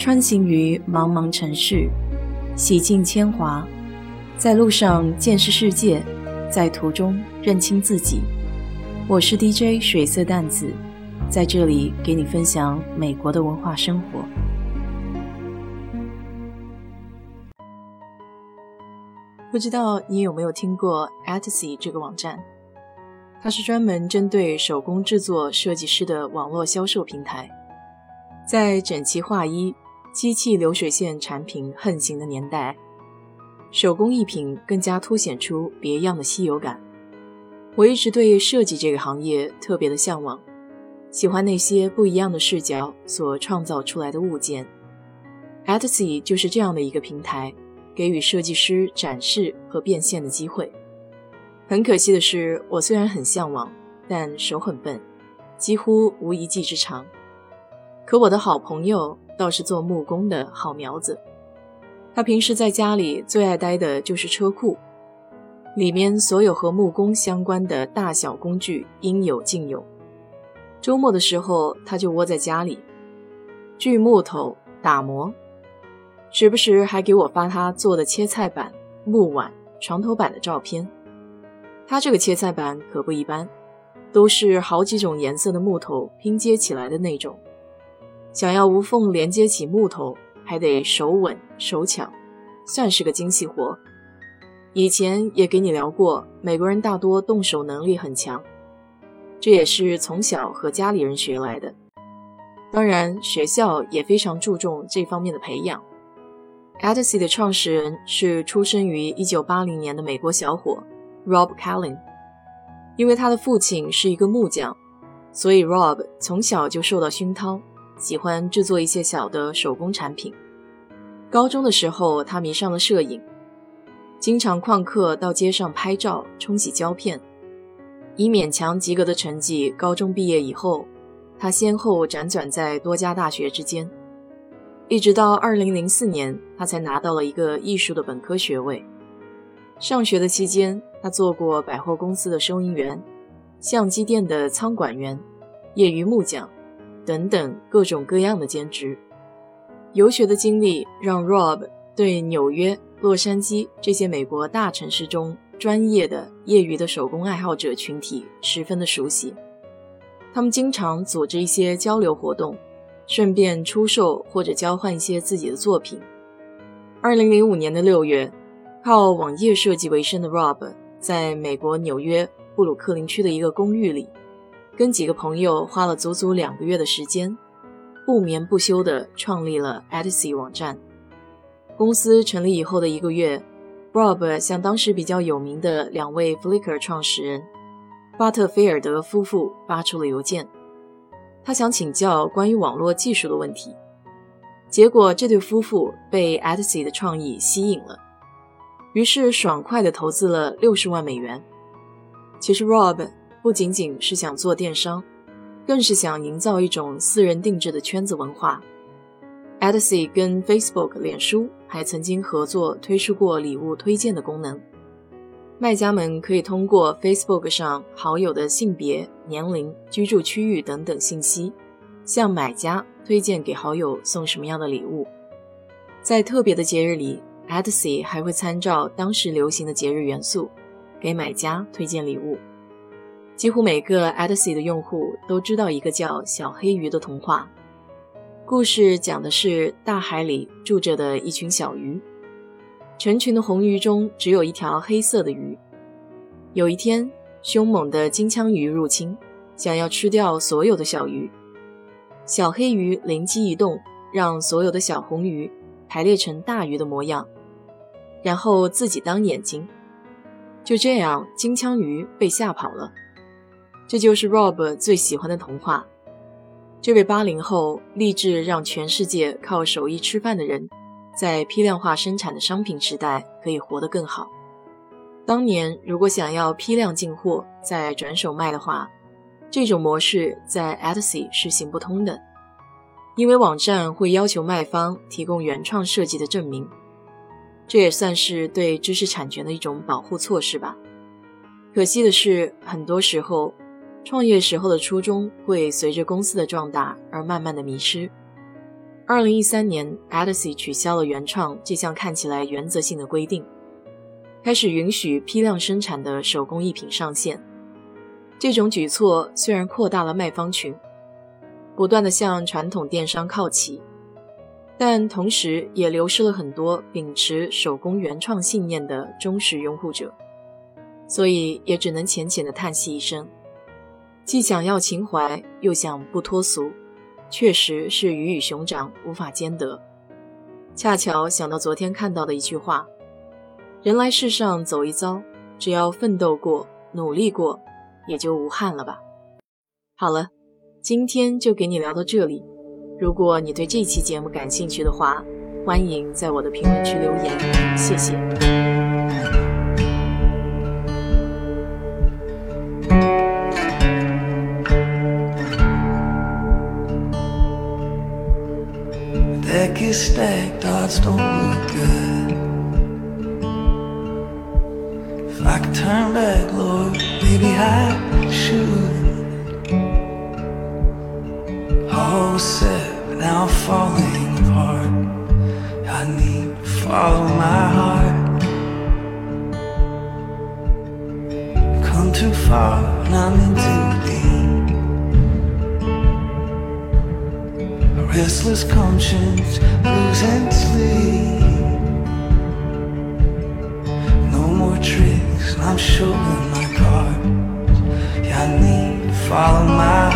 穿行于茫茫城市，洗尽铅华，在路上见识世界，在途中认清自己。我是 DJ 水色淡子，在这里给你分享美国的文化生活。不知道你有没有听过 Etsy 这个网站？它是专门针对手工制作设计师的网络销售平台。在整齐划一、机器流水线产品横行的年代，手工艺品更加凸显出别样的稀有感。我一直对设计这个行业特别的向往，喜欢那些不一样的视角所创造出来的物件。Etsy 就是这样的一个平台，给予设计师展示和变现的机会。很可惜的是，我虽然很向往，但手很笨，几乎无一技之长。可我的好朋友倒是做木工的好苗子，他平时在家里最爱待的就是车库，里面所有和木工相关的大小工具应有尽有。周末的时候，他就窝在家里锯木头、打磨，时不时还给我发他做的切菜板、木碗、床头板的照片。他这个切菜板可不一般，都是好几种颜色的木头拼接起来的那种。想要无缝连接起木头，还得手稳手巧，算是个精细活。以前也给你聊过，美国人大多动手能力很强，这也是从小和家里人学来的。当然，学校也非常注重这方面的培养。Etsy 的创始人是出生于1980年的美国小伙。Rob Callen，因为他的父亲是一个木匠，所以 Rob 从小就受到熏陶，喜欢制作一些小的手工产品。高中的时候，他迷上了摄影，经常旷课到街上拍照、冲洗胶片。以勉强及格的成绩，高中毕业以后，他先后辗转在多家大学之间，一直到2004年，他才拿到了一个艺术的本科学位。上学的期间，他做过百货公司的收银员、相机店的仓管员、业余木匠等等各种各样的兼职。游学的经历让 Rob 对纽约、洛杉矶这些美国大城市中专业的、业余的手工爱好者群体十分的熟悉。他们经常组织一些交流活动，顺便出售或者交换一些自己的作品。二零零五年的六月。靠网页设计为生的 Rob，在美国纽约布鲁克林区的一个公寓里，跟几个朋友花了足足两个月的时间，不眠不休地创立了 Etsy 网站。公司成立以后的一个月，Rob 向当时比较有名的两位 Flickr 创始人巴特菲尔德夫妇发出了邮件，他想请教关于网络技术的问题。结果，这对夫妇被 Etsy 的创意吸引了。于是爽快地投资了六十万美元。其实 Rob 不仅仅是想做电商，更是想营造一种私人定制的圈子文化。Etsy 跟 Facebook、脸书还曾经合作推出过礼物推荐的功能，卖家们可以通过 Facebook 上好友的性别、年龄、居住区域等等信息，向买家推荐给好友送什么样的礼物。在特别的节日里。Etsy 还会参照当时流行的节日元素，给买家推荐礼物。几乎每个 Etsy 的用户都知道一个叫小黑鱼的童话。故事讲的是大海里住着的一群小鱼，成群的红鱼中只有一条黑色的鱼。有一天，凶猛的金枪鱼入侵，想要吃掉所有的小鱼。小黑鱼灵机一动，让所有的小红鱼排列成大鱼的模样。然后自己当眼睛，就这样，金枪鱼被吓跑了。这就是 Rob 最喜欢的童话。这位八零后立志让全世界靠手艺吃饭的人，在批量化生产的商品时代可以活得更好。当年如果想要批量进货再转手卖的话，这种模式在 Etsy 是行不通的，因为网站会要求卖方提供原创设计的证明。这也算是对知识产权的一种保护措施吧。可惜的是，很多时候，创业时候的初衷会随着公司的壮大而慢慢的迷失。二零一三年 a d i s y 取消了原创这项看起来原则性的规定，开始允许批量生产的手工艺品上线。这种举措虽然扩大了卖方群，不断的向传统电商靠齐，但同时也流失了很多秉持手工原创信念的忠实拥护者，所以也只能浅浅的叹息一声，既想要情怀，又想不脱俗。确实是鱼与熊掌无法兼得。恰巧想到昨天看到的一句话：“人来世上走一遭，只要奋斗过、努力过，也就无憾了吧。”好了，今天就给你聊到这里。如果你对这期节目感兴趣的话，欢迎在我的评论区留言，谢谢。Don't look good. If I could turn back, Lord, maybe I should. All set, now falling apart. I need to follow my heart. Come too far, and I'm in too deep. Restless conscience losing sleep. No more tricks, I'm showing my cards. Yeah, I need to follow my